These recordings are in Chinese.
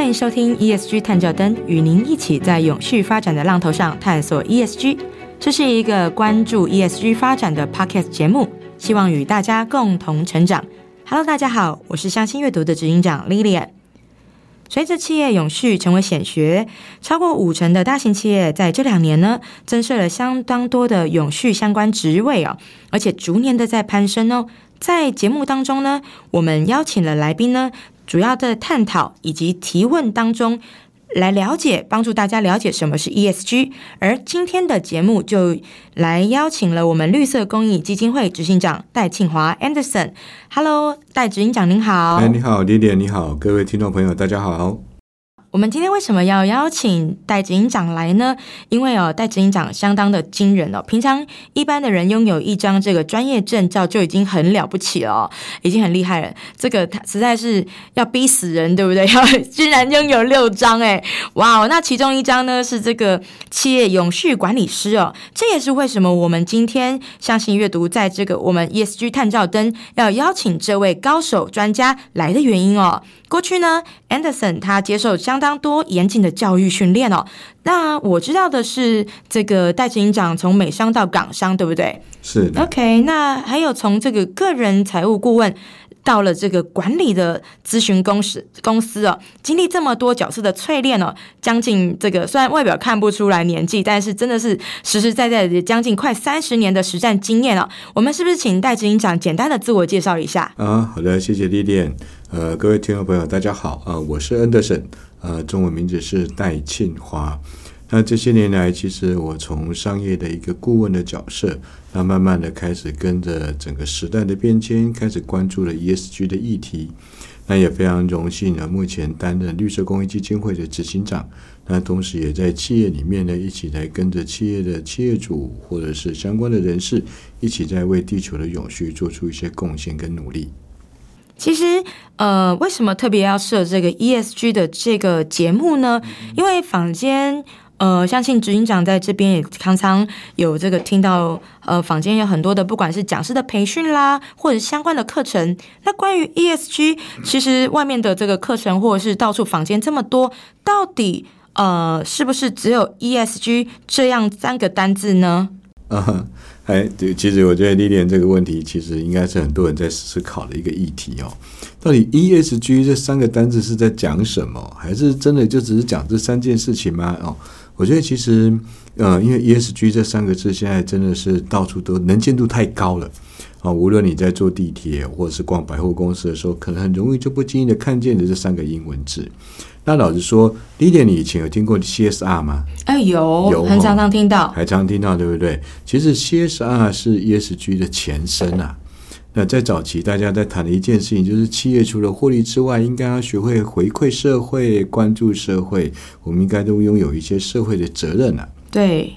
欢迎收听 ESG 探照灯，与您一起在永续发展的浪头上探索 ESG。这是一个关注 ESG 发展的 Podcast 节目，希望与大家共同成长。Hello，大家好，我是相信阅读的执行长 Lilian。随着企业永续成为显学，超过五成的大型企业在这两年呢，增设了相当多的永续相关职位哦，而且逐年的在攀升哦。在节目当中呢，我们邀请了来宾呢。主要的探讨以及提问当中，来了解，帮助大家了解什么是 ESG。而今天的节目就来邀请了我们绿色公益基金会执行长戴庆华 Anderson。Hello，戴执行长您好。哎，你好，李李，你好，各位听众朋友，大家好。我们今天为什么要邀请戴执行长来呢？因为哦，戴执行长相当的惊人哦。平常一般的人拥有一张这个专业证照就已经很了不起了，已经很厉害了。这个他实在是要逼死人，对不对？要 居然拥有六张，哎，哇哦！那其中一张呢是这个企业永续管理师哦。这也是为什么我们今天相信阅读在这个我们 ESG 探照灯要邀请这位高手专家来的原因哦。过去呢，Anderson 他接受相当多严谨的教育训练哦。那我知道的是，这个戴执行长从美商到港商，对不对？是。OK，那还有从这个个人财务顾问。到了这个管理的咨询公司公司哦，经历这么多角色的淬炼哦，将近这个虽然外表看不出来年纪，但是真的是实实在在的将近快三十年的实战经验哦。我们是不是请戴执行长简单的自我介绍一下？啊，好的，谢谢丽丽。呃，各位听众朋友，大家好啊，我是 Anderson，呃，中文名字是戴庆华。那这些年来，其实我从商业的一个顾问的角色，那慢慢的开始跟着整个时代的变迁，开始关注了 ESG 的议题。那也非常荣幸呢，目前担任绿色公益基金会的执行长。那同时也在企业里面呢，一起来跟着企业的企业主或者是相关的人士，一起在为地球的永续做出一些贡献跟努力。其实，呃，为什么特别要设这个 ESG 的这个节目呢？因为坊间。呃，相信执行长在这边也常常有这个听到，呃，坊间有很多的，不管是讲师的培训啦，或者相关的课程。那关于 ESG，其实外面的这个课程或者是到处坊间这么多，到底呃是不是只有 ESG 这样三个单字呢？啊，哎，对，其实我觉得历练这个问题，其实应该是很多人在思考的一个议题哦。到底 ESG 这三个单字是在讲什么？还是真的就只是讲这三件事情吗？哦？我觉得其实，呃，因为 ESG 这三个字现在真的是到处都能见度太高了啊！无论你在坐地铁或者是逛百货公司的时候，可能很容易就不经意的看见的这三个英文字。那老实说，第一点，你以前有听过 CSR 吗？哎，有，有，很常常听到，还常听到，对不对？其实 CSR 是 ESG 的前身啊。那在早期，大家在谈的一件事情，就是企业除了获利之外，应该要学会回馈社会、关注社会。我们应该都拥有一些社会的责任啊。对，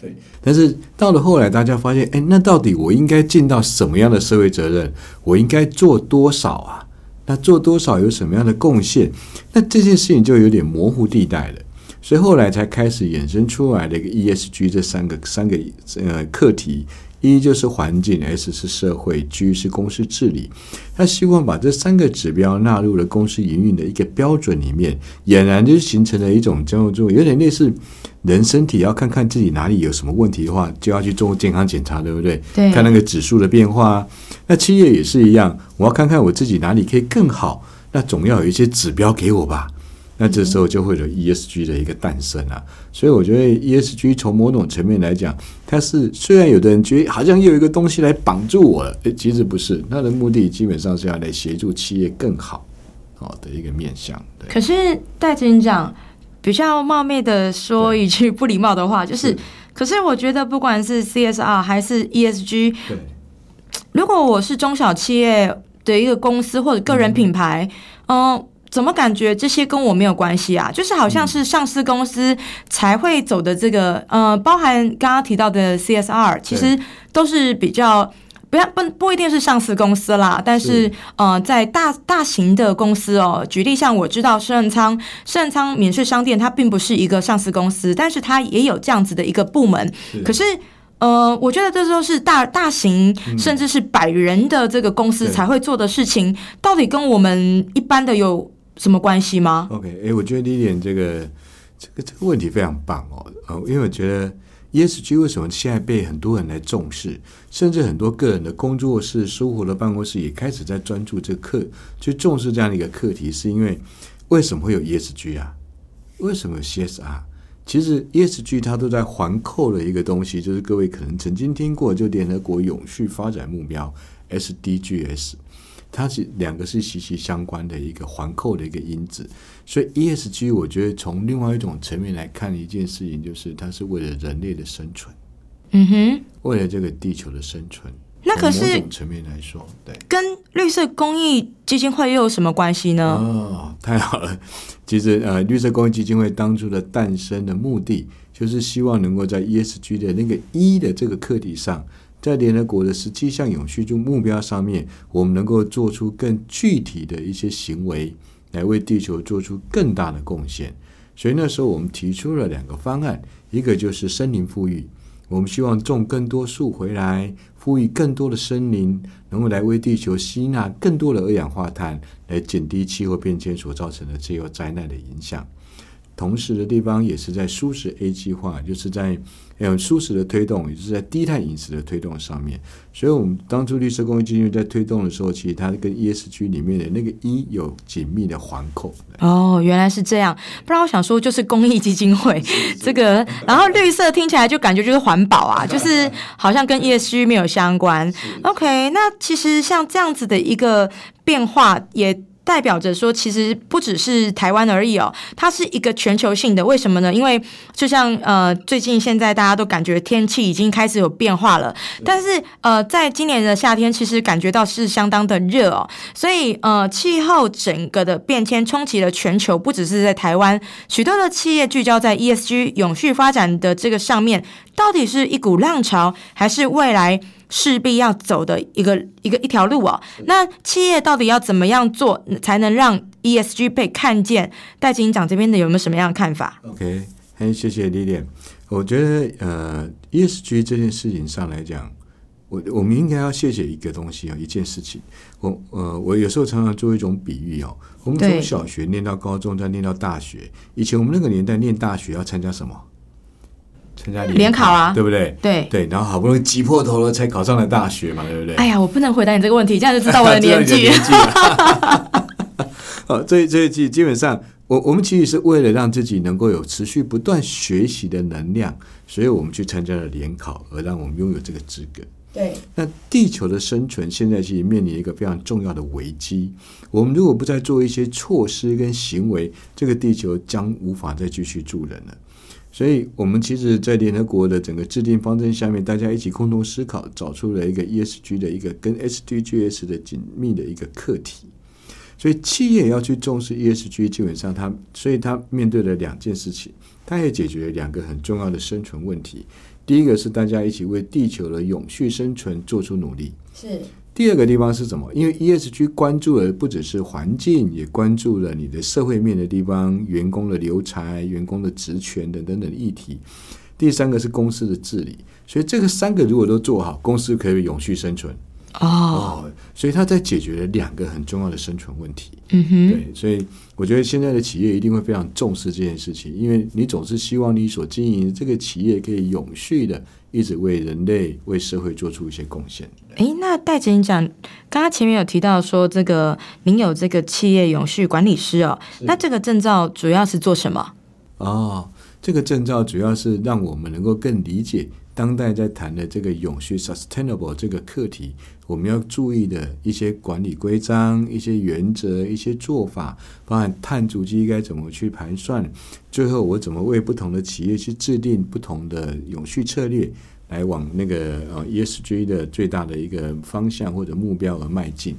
对。但是到了后来，大家发现，哎，那到底我应该尽到什么样的社会责任？我应该做多少啊？那做多少有什么样的贡献？那这件事情就有点模糊地带了。所以后来才开始衍生出来的一个 ESG 这三个三个呃课题。一就是环境，S 是社会，G 是公司治理。他希望把这三个指标纳入了公司营运的一个标准里面，俨然就形成了一种叫做有点类似人身体要看看自己哪里有什么问题的话，就要去做健康检查，对不对？对，看那个指数的变化。那企业也是一样，我要看看我自己哪里可以更好，那总要有一些指标给我吧。那这时候就会有 ESG 的一个诞生啊，所以我觉得 ESG 从某种层面来讲，它是虽然有的人觉得好像又有一个东西来绑住我了，诶，其实不是，它的目的基本上是要来协助企业更好，好的一个面向。可是戴执行长比较冒昧的说一句不礼貌的话，就是，可是我觉得不管是 CSR 还是 ESG，如果我是中小企业的一个公司或者个人品牌，嗯。怎么感觉这些跟我没有关系啊？就是好像是上市公司才会走的这个，呃，包含刚刚提到的 CSR，其实都是比较不要不不一定是上市公司啦。但是呃，在大大型的公司哦，举例像我知道盛昌盛昌免税商店，它并不是一个上市公司，但是它也有这样子的一个部门。可是呃，我觉得这都是大大型甚至是百人的这个公司才会做的事情，到底跟我们一般的有。什么关系吗？OK，哎，我觉得 Lilian 这个这个这个问题非常棒哦，呃，因为我觉得 ESG 为什么现在被很多人来重视，甚至很多个人的工作室、生活的办公室也开始在专注这个课，去重视这样的一个课题，是因为为什么会有 ESG 啊？为什么有 CSR？其实 ESG 它都在环扣了一个东西，就是各位可能曾经听过，就联合国永续发展目标 SDGs。它是两个是息息相关的一个环扣的一个因子，所以 ESG 我觉得从另外一种层面来看一件事情，就是它是为了人类的生存，嗯哼，为了这个地球的生存。那可是从某种层面来说，对跟绿色公益基金会又有什么关系呢？哦，太好了。其实呃，绿色公益基金会当初的诞生的目的，就是希望能够在 ESG 的那个一的这个课题上。在联合国的十七项永续目标上面，我们能够做出更具体的一些行为，来为地球做出更大的贡献。所以那时候我们提出了两个方案，一个就是森林富裕，我们希望种更多树回来，富裕更多的森林，能够来为地球吸纳更多的二氧化碳，来减低气候变迁所造成的气候灾难的影响。同时的地方也是在舒适 A 计划，就是在呃舒适的推动，也就是在低碳饮食的推动上面。所以，我们当初绿色公益基金会在推动的时候，其实它跟 ESG 里面的那个一有紧密的环扣。哦，原来是这样。不然我想说，就是公益基金会这个，然后绿色听起来就感觉就是环保啊，就是好像跟 ESG 没有相关。OK，那其实像这样子的一个变化也。代表着说，其实不只是台湾而已哦，它是一个全球性的。为什么呢？因为就像呃，最近现在大家都感觉天气已经开始有变化了，但是呃，在今年的夏天，其实感觉到是相当的热哦。所以呃，气候整个的变迁冲击了全球，不只是在台湾，许多的企业聚焦在 ESG 永续发展的这个上面，到底是一股浪潮，还是未来？势必要走的一个一个一条路哦。那企业到底要怎么样做，才能让 ESG 被看见？戴警长这边的有没有什么样的看法？OK，很谢谢 Lilian。我觉得呃，ESG 这件事情上来讲，我我们应该要谢谢一个东西哦，一件事情。我呃，我有时候常常做一种比喻哦，我们从小学念到高中，再念到大学。以前我们那个年代念大学要参加什么？参加联考啊，对不对？对对，然后好不容易挤破头了才考上了大学嘛，对不对？哎呀，我不能回答你这个问题，这样就知道我的 年纪。年纪哦，这这一季基本上，我我们其实是为了让自己能够有持续不断学习的能量，所以我们去参加了联考，而让我们拥有这个资格。对，那地球的生存现在其实面临一个非常重要的危机。我们如果不再做一些措施跟行为，这个地球将无法再继续住人了。所以，我们其实，在联合国的整个制定方针下面，大家一起共同思考，找出了一个 ESG 的一个跟 SDGs 的紧密的一个课题。所以，企业要去重视 ESG，基本上它，所以它面对了两件事情，它也解决了两个很重要的生存问题。第一个是大家一起为地球的永续生存做出努力。是。第二个地方是什么？因为 ESG 关注的不只是环境，也关注了你的社会面的地方，员工的留才、员工的职权等等等议题。第三个是公司的治理，所以这个三个如果都做好，公司可以永续生存。哦，所以他在解决了两个很重要的生存问题。嗯哼，对，所以我觉得现在的企业一定会非常重视这件事情，因为你总是希望你所经营的这个企业可以永续的一直为人类、为社会做出一些贡献。哎，那戴警长，刚刚前面有提到说，这个您有这个企业永续管理师哦，那这个证照主要是做什么？哦，这个证照主要是让我们能够更理解。当代在谈的这个永续 （sustainable） 这个课题，我们要注意的一些管理规章、一些原则、一些做法，包含碳足迹该怎么去盘算，最后我怎么为不同的企业去制定不同的永续策略，来往那个呃 ESG 的最大的一个方向或者目标而迈进。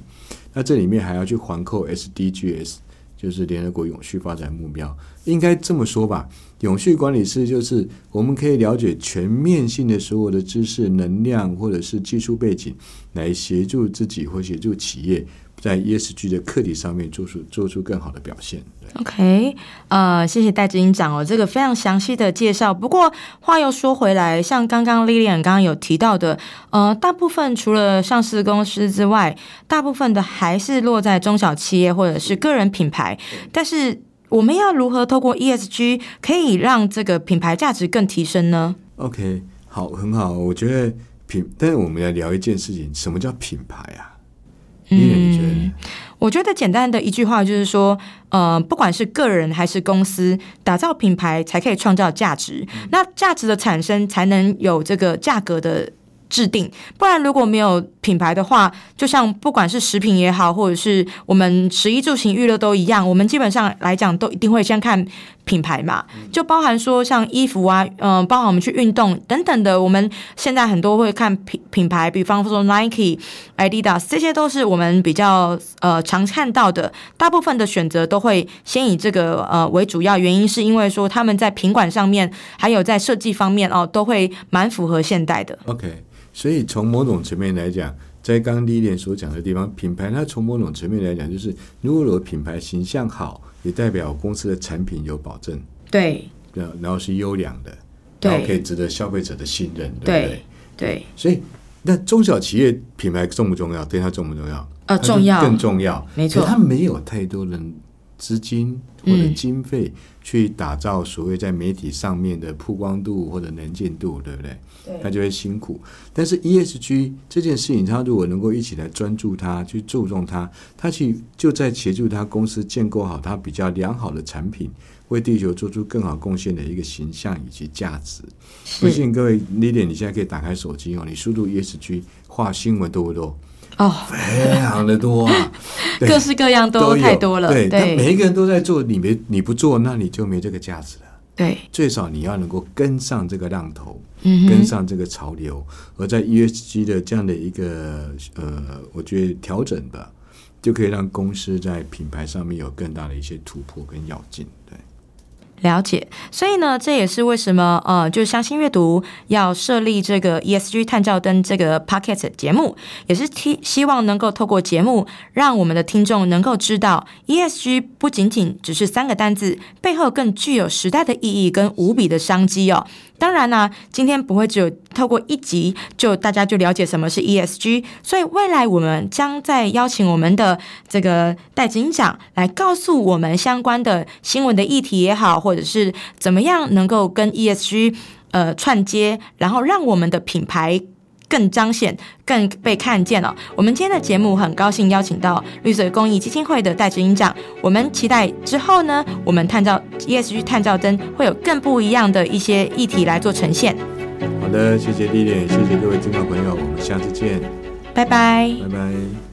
那这里面还要去环扣 SDGs。就是联合国永续发展目标，应该这么说吧。永续管理师就是我们可以了解全面性的所有的知识、能量或者是技术背景，来协助自己或协助企业，在 ESG 的课题上面做出做出更好的表现。OK，呃，谢谢戴执行长哦，这个非常详细的介绍。不过话又说回来，像刚刚 Lilian 刚刚有提到的，呃，大部分除了上市公司之外，大部分的还是落在中小企业或者是个人品牌。但是我们要如何透过 ESG 可以让这个品牌价值更提升呢？OK，好，很好，我觉得品，但是我们要聊一件事情，什么叫品牌啊？丽人，你觉得呢？我觉得简单的一句话就是说，呃，不管是个人还是公司，打造品牌才可以创造价值。那价值的产生，才能有这个价格的制定。不然如果没有品牌的话，就像不管是食品也好，或者是我们食衣住行娱乐都一样，我们基本上来讲都一定会先看品牌嘛，就包含说像衣服啊，嗯、包含我们去运动等等的，我们现在很多会看品品牌，比方说 Nike、Adidas，这些都是我们比较呃常看到的。大部分的选择都会先以这个呃为主要，原因是因为说他们在品管上面，还有在设计方面哦，都会蛮符合现代的。OK，所以从某种层面来讲，在刚刚第一点所讲的地方，品牌它从某种层面来讲，就是如果我品牌形象好，也代表公司的产品有保证，对然后然后是优良的，然后可以值得消费者的信任，对不对对？对，所以，那中小企业品牌重不重要？对它重不重要？呃，重要，更重要。没错可它没有太多人资金或者嗯经费去打造所谓在媒体上面的曝光度或者能见度，对不对？他就会辛苦。但是 ESG 这件事情，他如果能够一起来专注它，去注重它，他去就在协助他公司建构好他比较良好的产品，为地球做出更好贡献的一个形象以及价值。不信各位 l i l i 你现在可以打开手机哦，你输入 ESG，画新闻多不多？哦，非常的多啊，各式各样都都太多了，对，但每一个人都在做，你没你不做，那你就没这个价值了。对，最少你要能够跟上这个浪头，嗯，跟上这个潮流，而在 ESG 的这样的一个呃，我觉得调整吧，就可以让公司在品牌上面有更大的一些突破跟跃进。对，了解，所以呢，这也是为什么呃，就相信阅读要设立这个 ESG 探照灯这个 Pocket 节目，也是希希望能够透过节目，让我们的听众能够知道 ESG 不仅仅只是三个单字，背后更具有时代的意义跟无比的商机哦。当然啦、今天不会只有透过一集就大家就了解什么是 ESG，所以未来我们将再邀请我们的这个戴警长来告诉我们相关的新闻的议题也好，或者是怎么样能够跟 ESG 呃串接，然后让我们的品牌。更彰显、更被看见了。我们今天的节目很高兴邀请到绿色公益基金会的戴执行长，我们期待之后呢，我们探照 ESG 探照灯会有更不一样的一些议题来做呈现。好的，谢谢丽丽，谢谢各位听众朋友，我们下次见，拜拜。拜拜。